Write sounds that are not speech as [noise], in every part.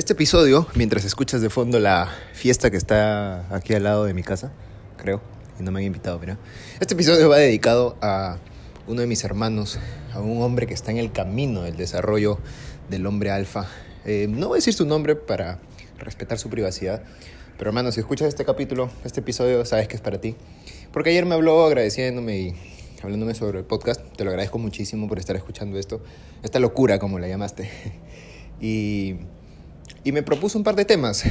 Este episodio, mientras escuchas de fondo la fiesta que está aquí al lado de mi casa, creo, y no me han invitado, mira. Este episodio va dedicado a uno de mis hermanos, a un hombre que está en el camino del desarrollo del hombre alfa. Eh, no voy a decir su nombre para respetar su privacidad, pero hermano, si escuchas este capítulo, este episodio, sabes que es para ti. Porque ayer me habló agradeciéndome y hablándome sobre el podcast. Te lo agradezco muchísimo por estar escuchando esto. Esta locura, como la llamaste. [laughs] Y, y me propuso un par de temas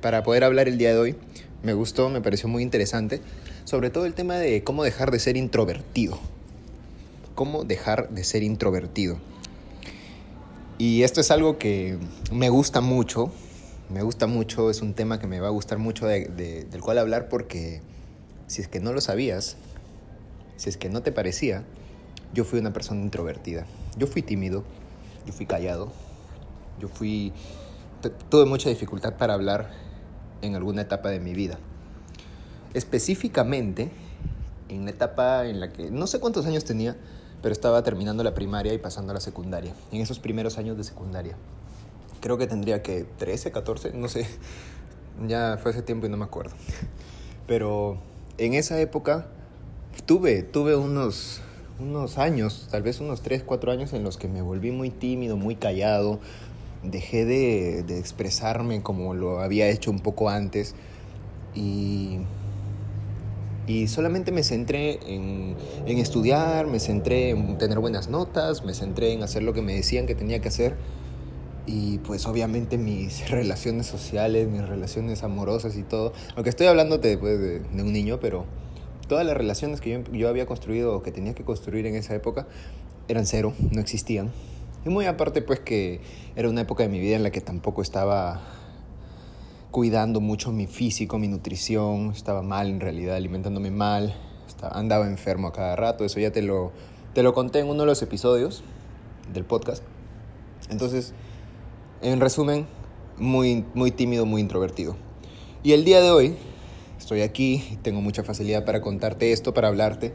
para poder hablar el día de hoy. Me gustó, me pareció muy interesante. Sobre todo el tema de cómo dejar de ser introvertido cómo dejar de ser introvertido. Y esto es algo que me gusta mucho, me gusta mucho, es un tema que me va a gustar mucho del cual hablar porque si es que no lo sabías, si es que no te parecía, yo fui una persona introvertida. Yo fui tímido, yo fui callado, yo fui... Tuve mucha dificultad para hablar en alguna etapa de mi vida. Específicamente en la etapa en la que no sé cuántos años tenía, pero estaba terminando la primaria y pasando a la secundaria, en esos primeros años de secundaria. Creo que tendría que 13, 14, no sé, [laughs] ya fue hace tiempo y no me acuerdo. Pero en esa época tuve, tuve unos, unos años, tal vez unos 3, 4 años en los que me volví muy tímido, muy callado, dejé de, de expresarme como lo había hecho un poco antes y y solamente me centré en, en, estudiar, me centré en tener buenas notas, me centré en hacer lo que me decían que tenía que hacer. Y pues obviamente mis [laughs] relaciones sociales, mis relaciones amorosas y todo, aunque estoy hablando pues, de, de, un niño, pero todas las relaciones que yo, yo había construido o que tenía que construir en esa época eran cero, no existían. Y muy aparte pues que era una época de mi vida en la que tampoco estaba cuidando mucho mi físico, mi nutrición, estaba mal en realidad, alimentándome mal, estaba, andaba enfermo a cada rato, eso ya te lo, te lo conté en uno de los episodios del podcast. Entonces, en resumen, muy, muy tímido, muy introvertido. Y el día de hoy estoy aquí y tengo mucha facilidad para contarte esto, para hablarte.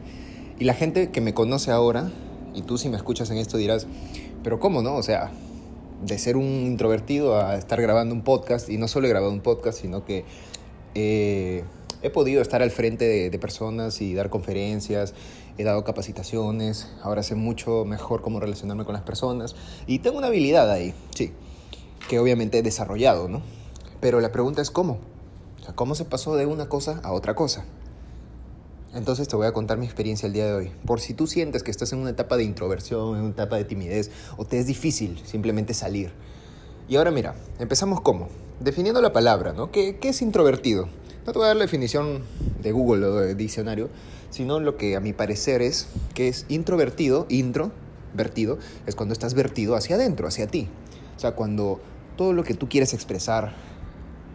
Y la gente que me conoce ahora, y tú si me escuchas en esto dirás, pero ¿cómo no? O sea, de ser un introvertido a estar grabando un podcast, y no solo he grabado un podcast, sino que eh, he podido estar al frente de, de, personas y dar conferencias, he dado capacitaciones, ahora sé mucho mejor cómo relacionarme con las personas, y tengo una habilidad ahí, sí, que obviamente he desarrollado, ¿no? Pero la pregunta es cómo, o sea, cómo se pasó de una cosa a otra cosa. Entonces te voy a contar mi experiencia el día de hoy. Por si tú sientes que estás en una etapa de introversión, en una etapa de timidez, o te es difícil simplemente salir. Y ahora mira, empezamos cómo. Definiendo la palabra, ¿no? ¿Qué, qué es introvertido? No te voy a dar la definición de Google o de diccionario, sino lo que a mi parecer es que es introvertido, introvertido, es cuando estás vertido hacia adentro, hacia ti. O sea, cuando todo lo que tú quieres expresar,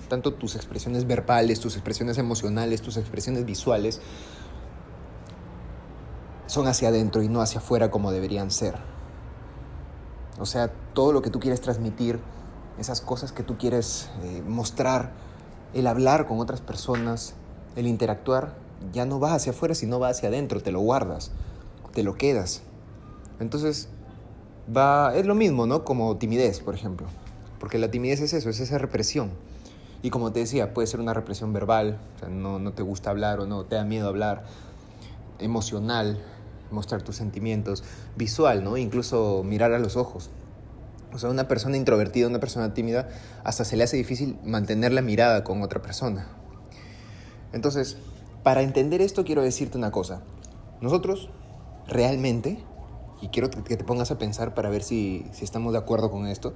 tanto tus expresiones verbales, tus expresiones emocionales, tus expresiones visuales, son hacia adentro y no hacia afuera como deberían ser. O sea, todo lo que tú quieres transmitir, esas cosas que tú quieres eh, mostrar, el hablar con otras personas, el interactuar, ya no va hacia afuera, sino va hacia adentro, te lo guardas, te lo quedas. Entonces, va, es lo mismo, ¿no? Como timidez, por ejemplo. Porque la timidez es eso, es esa represión. Y como te decía, puede ser una represión verbal, no, no te gusta hablar o no te da miedo hablar, emocional, mostrar tus sentimientos, visual, ¿no? Incluso mirar a los ojos. O sea, una persona introvertida, una persona tímida, hasta se le hace difícil mantener la mirada con otra persona. Entonces, para entender esto quiero decirte una cosa. Nosotros realmente, y quiero que te pongas a pensar para ver si, si estamos de acuerdo con esto,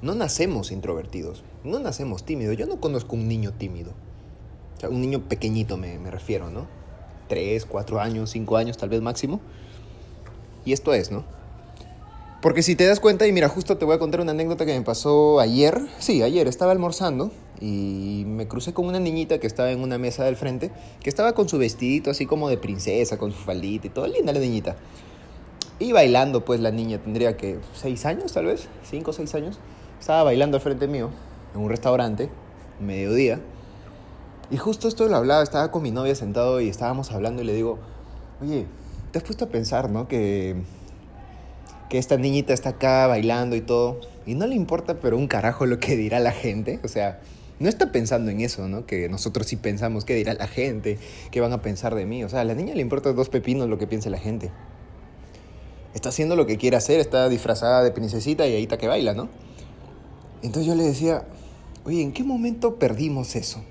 no nacemos introvertidos, no nacemos tímidos. Yo no conozco un niño tímido. O sea, un niño pequeñito me, me refiero, ¿no? Tres, cuatro años, cinco años tal vez máximo. Y esto es, ¿no? Porque si te das cuenta, y mira, justo te voy a contar una anécdota que me pasó ayer. Sí, ayer estaba almorzando y me crucé con una niñita que estaba en una mesa del frente, que estaba con su vestidito así como de princesa, con su faldita y todo, linda la niñita. Y bailando, pues la niña tendría que seis años tal vez, cinco o seis años. Estaba bailando al frente mío, en un restaurante, mediodía. Y justo esto lo hablaba, estaba con mi novia sentado y estábamos hablando y le digo, oye, te has puesto a pensar, ¿no? Que, que esta niñita está acá bailando y todo, y no le importa, pero un carajo lo que dirá la gente. O sea, no está pensando en eso, ¿no? Que nosotros sí pensamos qué dirá la gente, qué van a pensar de mí. O sea, a la niña le importa dos pepinos lo que piense la gente. Está haciendo lo que quiere hacer, está disfrazada de princesita y ahí está que baila, ¿no? Entonces yo le decía, oye, ¿en qué momento perdimos eso?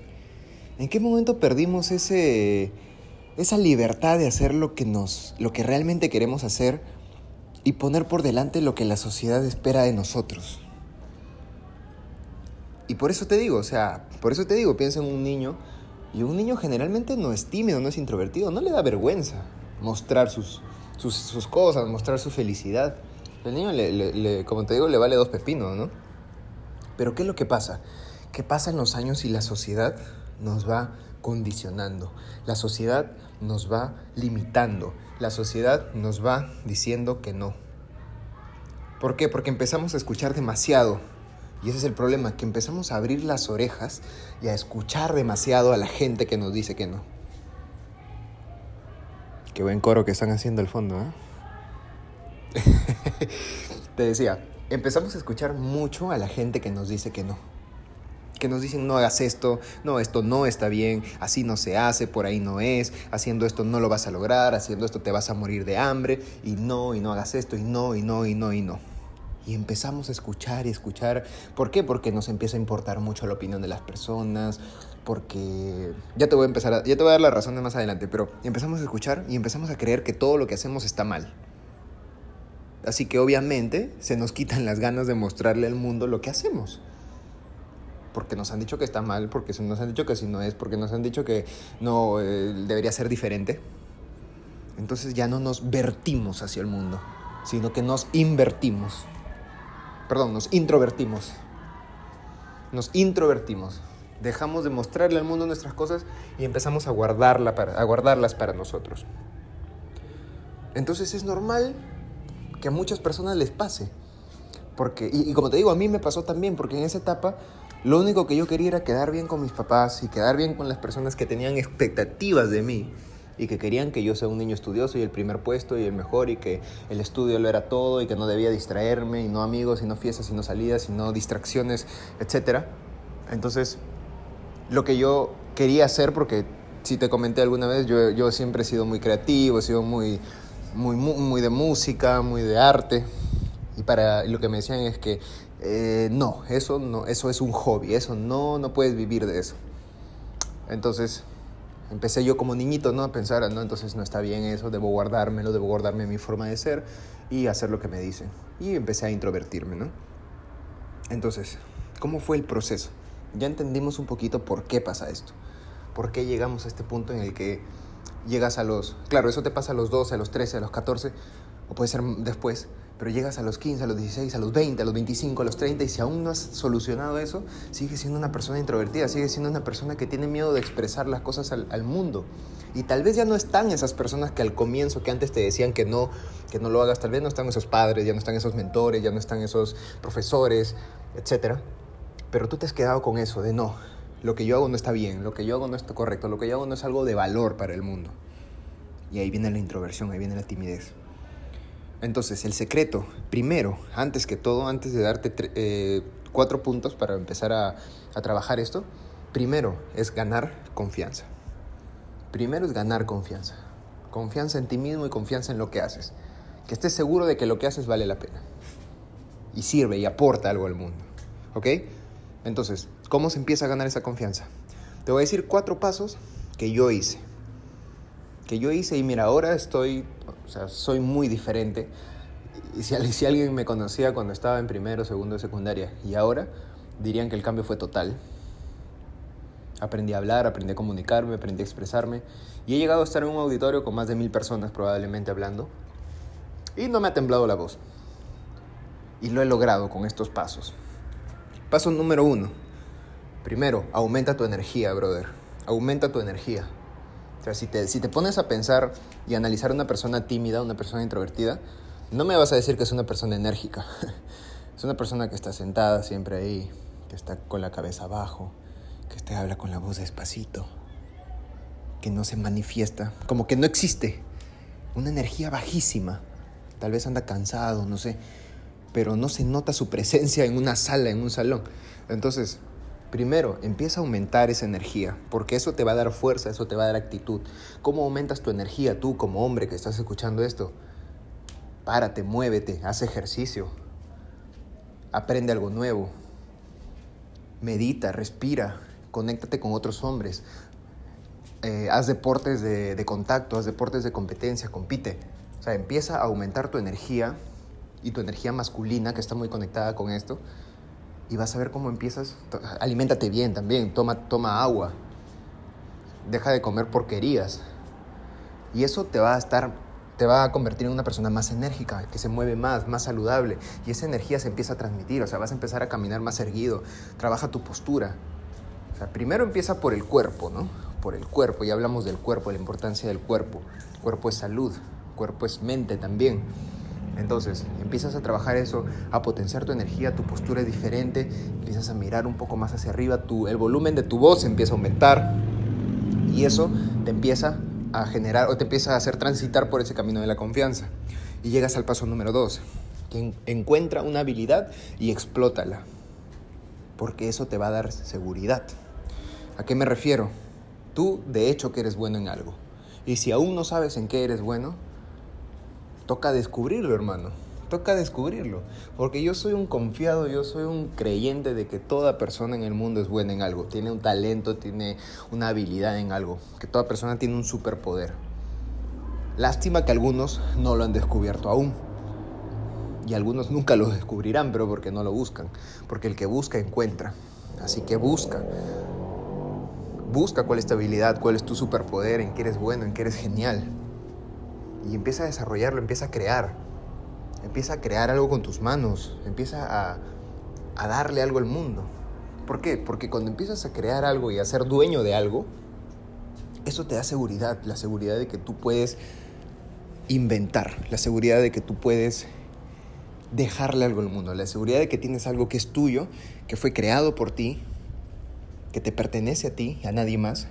¿En qué momento perdimos ese, esa libertad de hacer lo que, nos, lo que realmente queremos hacer y poner por delante lo que la sociedad espera de nosotros? Y por eso te digo, o sea, por eso te digo, piensa en un niño y un niño generalmente no es tímido, no es introvertido, no le da vergüenza mostrar sus, sus, cosas, mostrar su felicidad. El niño, le, como te digo, le vale dos pepinos, ¿no? Pero ¿qué es lo que pasa? ¿Qué pasa en los años y la sociedad nos va condicionando? La sociedad nos va limitando. La sociedad nos va diciendo que no. ¿Por qué? Porque empezamos a escuchar demasiado. Y ese es el problema, que empezamos a abrir las orejas y a escuchar demasiado a la gente que nos dice que no. Qué buen coro que están haciendo al fondo, ¿eh? [laughs] Te decía, empezamos a escuchar mucho a la gente que nos dice que no. Que nos dicen no hagas esto, no, esto no está bien, así no se hace, por ahí no es, haciendo esto no lo vas a lograr, haciendo esto te vas a morir de hambre, y no, y no hagas esto, y no, y no, y no, y no. Y empezamos a escuchar y escuchar. ¿Por qué? Porque nos empieza a importar mucho la opinión de las personas, porque ya te voy a empezar ya te voy a dar la razón de más adelante, pero empezamos a escuchar y empezamos a creer que todo lo que hacemos está mal. Así que obviamente se nos quitan las ganas de mostrarle al mundo lo que hacemos. Porque nos han dicho que está mal, porque nos han dicho que si no es, porque nos han dicho que no eh, debería ser diferente. Entonces ya no nos vertimos hacia el mundo, sino que nos invertimos. Perdón, nos introvertimos. Nos introvertimos. Dejamos de mostrarle al mundo nuestras cosas y empezamos a, guardarla para, a guardarlas para nosotros. Entonces es normal que a muchas personas les pase. Porque, y, como te digo, a mí me pasó también, porque en esa etapa lo único que yo quería era quedar bien con mis papás y quedar bien con las personas que tenían expectativas de mí y que querían que yo sea un niño estudioso y el primer puesto y el mejor y que el estudio lo era todo y que no debía distraerme y no amigos y no fiestas y no salidas y no distracciones, etc. Entonces, lo que yo quería hacer, porque si te comenté alguna vez, yo, yo siempre he sido muy creativo, he sido muy muy, muy, de música, muy de arte. Y para lo que me decían es que eh, no, eso no, eso es un hobby, eso no, no puedes vivir de eso. Entonces empecé yo como niñito ¿no? a pensar, no, entonces no está bien eso, debo guardármelo, debo guardarme mi forma de ser y hacer lo que me dicen. Y empecé a introvertirme, ¿no? Entonces, ¿cómo fue el proceso? Ya entendimos un poquito por qué pasa esto, por qué llegamos a este punto en el que llegas a los, claro, eso te pasa a los 12, a los 13, a los 14, o puede ser después, pero llegas a los 15, a los 16, a los 20, a los 25, a los 30 y si aún no has solucionado eso, sigues siendo una persona introvertida, sigues siendo una persona que tiene miedo de expresar las cosas al, mundo. Y tal vez ya no están esas personas que al comienzo, que antes te decían que no, que no lo hagas, tal vez no están esos padres, ya no están esos mentores, ya no están esos profesores, etc. Pero tú te has quedado con eso de no, lo que yo hago no está bien, lo que yo hago no está correcto, lo que yo hago no es algo de valor para el mundo. Y ahí viene la introversión, ahí viene la timidez. Entonces, el secreto, primero, antes que todo, antes de darte eh, cuatro puntos para empezar a, a trabajar esto, primero es ganar confianza. Primero es ganar confianza. Confianza en ti mismo y confianza en lo que haces. Que estés seguro de que lo que haces vale la pena. y sirve y aporta algo al mundo. ¿Ok? Entonces, ¿cómo se empieza a ganar esa confianza? Te voy a decir cuatro pasos que yo hice. Que yo hice y mira, ahora estoy, o sea, soy muy diferente. Y [laughs] si, alguien me conocía cuando estaba en primero, segundo secundaria y ahora, dirían que el cambio fue total. Aprendí a hablar, aprendí a comunicarme, aprendí a expresarme y he llegado a estar en un auditorio con más de mil personas probablemente hablando y no me ha temblado la voz. Y lo he logrado con estos pasos. Paso número uno. Primero, aumenta tu energía, brother. Aumenta tu energía. O sea, si te, si te pones a pensar y analizar una persona tímida, una persona introvertida, no me vas a decir que es una persona enérgica. [laughs] es una persona que está sentada siempre ahí, que está con la cabeza abajo, que te habla con la voz despacito, que no se manifiesta, como que no existe. Una energía bajísima. Tal vez anda cansado, no sé, pero no se nota su presencia en una sala, en un salón. Entonces, primero, empieza a aumentar esa energía, porque eso te va a dar fuerza, eso te va a dar actitud. ¿Cómo aumentas tu energía tú como hombre que estás escuchando esto? Párate, muévete, haz ejercicio, aprende algo nuevo, medita, respira, conéctate con otros hombres, eh, haz deportes de, de contacto, haz deportes de competencia, compite. O sea, empieza a aumentar tu energía y tu energía masculina, que está muy conectada con esto, y vas a ver cómo empiezas. Aliméntate bien también, toma, toma agua, deja de comer porquerías. Y eso te va a estar te va a convertir en una persona más enérgica, que se mueve más, más saludable. Y esa energía se empieza a transmitir, o sea, vas a empezar a caminar más erguido. Trabaja tu postura. O primero empieza por el cuerpo, ¿no? Por el cuerpo, ya hablamos del cuerpo, la importancia del cuerpo. Cuerpo es salud, cuerpo es mente también. Entonces, empiezas a trabajar eso, a potenciar tu energía, tu postura es diferente, empiezas a mirar un poco más hacia arriba, tu, el volumen de tu voz empieza a aumentar y eso te empieza a generar o te empieza a hacer transitar por ese camino de la confianza. Y llegas al paso número dos, que encuentra una habilidad y explótala, porque eso te va a dar seguridad. ¿A qué me refiero? Tú de hecho que eres bueno en algo. Y si aún no sabes en qué eres bueno, toca descubrirlo, hermano toca descubrirlo. Porque yo soy un confiado, yo soy un creyente de que toda persona en el mundo es buena en algo. Tiene un talento, tiene una habilidad en algo. Que toda persona tiene un superpoder. Lástima que algunos no lo han descubierto aún. Y algunos nunca lo descubrirán, pero porque no lo buscan. Porque el que busca encuentra. Así que busca. Busca cuál es tu habilidad, cuál es tu superpoder, en qué eres bueno, en qué eres genial. Y empieza a desarrollarlo, empieza a crear. Empieza a crear algo con tus manos, empieza a, a darle algo al mundo. ¿Por qué? Porque cuando empiezas a crear algo y a ser dueño de algo, eso te da seguridad, la seguridad de que tú puedes inventar, la seguridad de que tú puedes dejarle algo al mundo, la seguridad de que tienes algo que es tuyo, que fue creado por ti, que te pertenece a ti, a nadie más,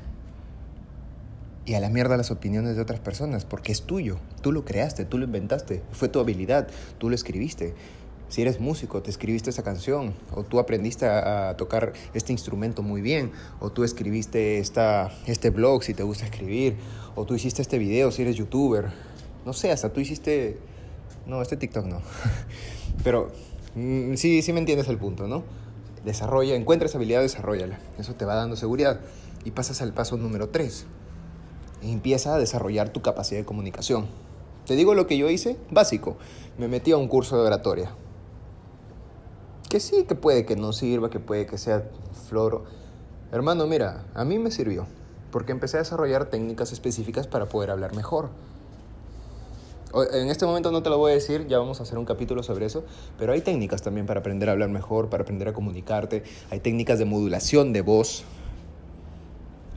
y a la mierda las opiniones de otras personas, porque es tuyo, tú lo creaste, tú lo inventaste, fue tu habilidad, tú lo escribiste. Si eres músico, te escribiste esa canción, o tú aprendiste a, tocar este instrumento muy bien, o tú escribiste esta, este blog si te gusta escribir, o tú hiciste este video si eres youtuber, no sé, hasta tú hiciste... No, este TikTok no. [laughs] Pero mm, sí, sí me entiendes el punto, ¿no? Desarrolla, encuentra esa habilidad, desarrollala. Eso te va dando seguridad. Y pasas al paso número 3 empieza a desarrollar tu capacidad de comunicación. Te digo lo que yo hice, básico. Me metí a un curso de oratoria. Que sí, que puede que no sirva, que puede que sea floro. Hermano, mira, a mí me sirvió. Porque empecé a desarrollar técnicas específicas para poder hablar mejor. En este momento no te lo voy a decir, ya vamos a hacer un capítulo sobre eso, pero hay técnicas también para aprender a hablar mejor, para aprender a comunicarte, hay técnicas de modulación de voz,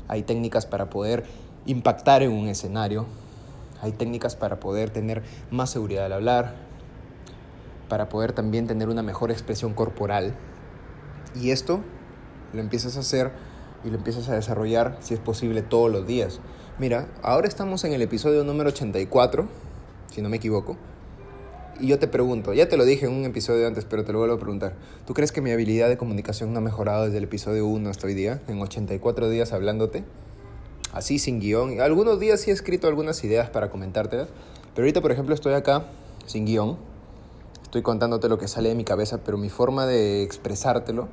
hay técnicas para poder impactar en un escenario. Hay técnicas para poder tener más seguridad al hablar, para poder también tener una mejor expresión corporal. Y esto lo empiezas a hacer y lo empiezas a desarrollar, si es posible, todos los días. Mira, ahora estamos en el episodio número 84, si no me equivoco. Y yo te pregunto, ya te lo dije en un episodio antes, pero te lo vuelvo a preguntar. ¿Tú crees que mi habilidad de comunicación no ha mejorado desde el episodio 1 hasta hoy día, en 84 días hablándote? Así sin guion. Algunos días sí he escrito algunas ideas para comentártelas, pero ahorita, por ejemplo, estoy acá sin guion. estoy contándote lo que sale de mi cabeza, pero mi forma de expresártelo,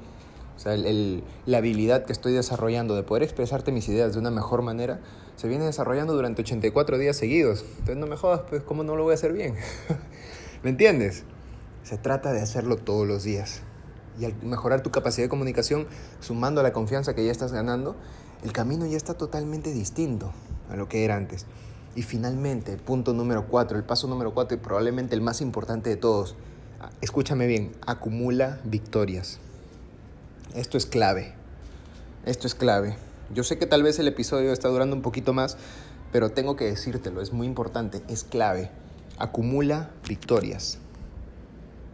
o sea, la habilidad que estoy desarrollando de poder expresarte mis ideas de una mejor manera, se viene desarrollando durante 84 días seguidos. Entonces no me jodas, pues, ¿cómo no lo voy a hacer bien? [laughs] ¿Me entiendes? Se trata de hacerlo todos los días. Y al mejorar tu capacidad de comunicación, sumando la confianza que ya estás ganando, el camino ya está totalmente distinto a lo que era antes. Y finalmente, punto número cuatro, el paso número cuatro y probablemente el más importante de todos. Escúchame bien, acumula victorias. Esto es clave. Esto es clave. Yo sé que tal vez el episodio está durando un poquito más, pero tengo que decírtelo, es muy importante, es clave. Acumula victorias.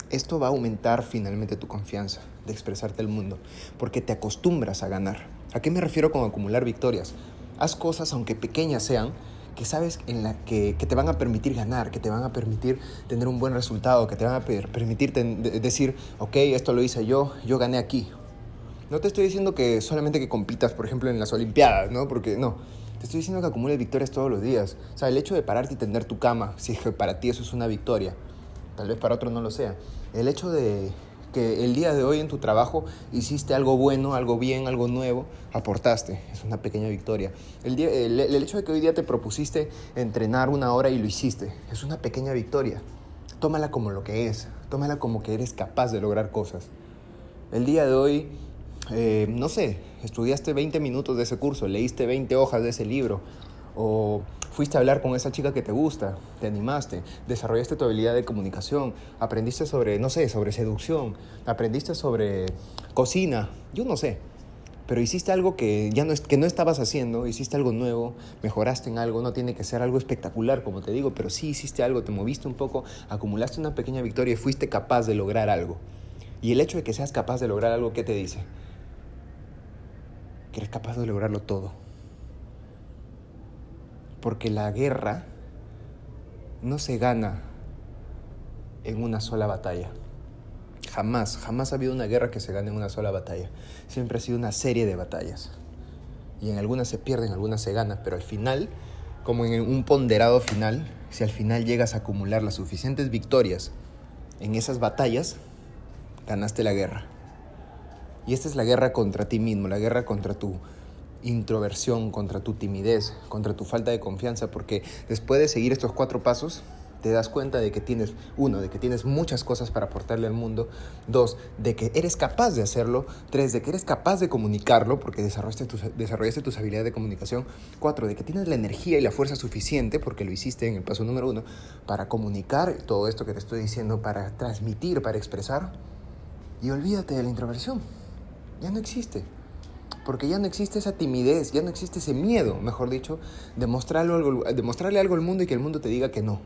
Esto va a aumentar finalmente tu confianza de expresarte al mundo, porque te acostumbras a ganar. ¿A qué me refiero con acumular victorias? Haz cosas, aunque pequeñas sean, que sabes en la que, te van a permitir ganar, que te van a permitir tener un buen resultado, que te van a permitir decir, ok, esto lo hice yo, yo gané aquí. No te estoy diciendo que solamente que compitas, por ejemplo, en las Olimpiadas, ¿no? Porque no. Te estoy diciendo que acumules victorias todos los días. O sea, el hecho de pararte y tender tu cama, si que para ti eso es una victoria, tal vez para otro no lo sea. El hecho de que el día de hoy en tu trabajo hiciste algo bueno, algo bien, algo nuevo, aportaste, es una pequeña victoria. El, el, hecho de que hoy día te propusiste entrenar una hora y lo hiciste, es una pequeña victoria. Tómala como lo que es, tómala como que eres capaz de lograr cosas. El día de hoy, eh, no sé, estudiaste 20 minutos de ese curso, leíste 20 hojas de ese libro, o fuiste a hablar con esa chica que te gusta, te animaste, desarrollaste tu habilidad de comunicación, aprendiste sobre, no sé, sobre seducción, aprendiste sobre cocina, yo no sé. Pero hiciste algo que ya no, que no estabas haciendo, hiciste algo nuevo, mejoraste en algo, no tiene que ser algo espectacular, como te digo, pero sí hiciste algo, te moviste un poco, acumulaste una pequeña victoria y fuiste capaz de lograr algo. Y el hecho de que seas capaz de lograr algo, ¿qué te dice? Que eres capaz de lograrlo todo. Porque la guerra no se gana en una sola batalla. Jamás, jamás ha habido una guerra que se gane en una sola batalla. Siempre ha sido una serie de batallas. Y en algunas se pierden, en algunas se ganan, pero al final, como en un ponderado final, si al final llegas a acumular las suficientes victorias en esas batallas, ganaste la guerra. Y esta es la guerra contra ti mismo, la guerra contra tu introversión, contra tu timidez, contra tu falta de confianza, porque después de seguir estos cuatro pasos, te das cuenta de que tienes, uno, de que tienes muchas cosas para aportarle al mundo, dos, de que eres capaz de hacerlo, tres, de que eres capaz de comunicarlo, porque desarrollaste tus, desarrollaste tus habilidades de comunicación, cuatro, de que tienes la energía y la fuerza suficiente, porque lo hiciste en el paso número uno, para comunicar todo esto que te estoy diciendo, para transmitir, para expresar, y olvídate de la introversión, ya no existe porque ya no existe esa timidez, ya no existe ese miedo, mejor dicho, de mostrarle algo, al mundo y que el mundo te diga que no.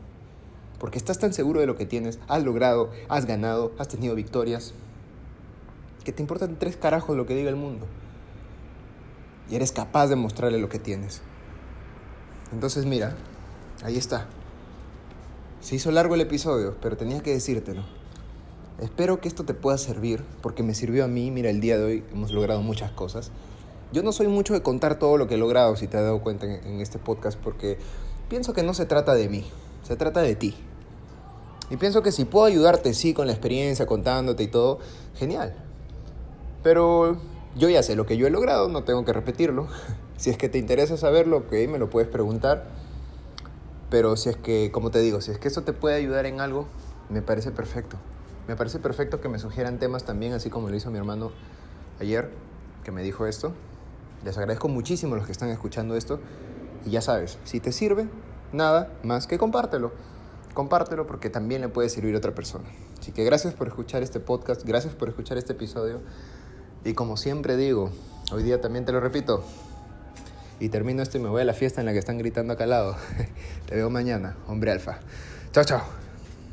Porque estás tan seguro de lo que tienes, has logrado, has ganado, has tenido victorias, que te importan tres carajos lo que diga el mundo. Y eres capaz de mostrarle lo que tienes. Entonces mira, ahí está. Se hizo largo el episodio, pero tenía que decírtelo. Espero que esto te pueda servir, porque me sirvió a mí. Mira, el día de hoy hemos logrado muchas cosas. Yo no soy mucho de contar todo lo que he logrado, si te has dado cuenta en, este podcast, porque pienso que no se trata de mí, se trata de ti. Y pienso que si puedo ayudarte, sí, con la experiencia, contándote y todo, genial. Pero yo ya sé lo que yo he logrado, no tengo que repetirlo. [laughs] Si es que te interesa saberlo, ok, me lo puedes preguntar. Pero si es que, como te digo, si es que eso te puede ayudar en algo, me parece perfecto. Me parece perfecto que me sugieran temas también, así como lo hizo mi hermano ayer, que me dijo esto. Les agradezco muchísimo a los que están escuchando esto. Y ya sabes, si te sirve, nada más que compártelo. Compártelo porque también le puede servir a otra persona. Así que gracias por escuchar este podcast, gracias por escuchar este episodio. Y como siempre digo, hoy día también te lo repito. Y termino esto y me voy a la fiesta en la que están gritando acá al lado. [laughs] te veo mañana, hombre alfa. Chao, chao.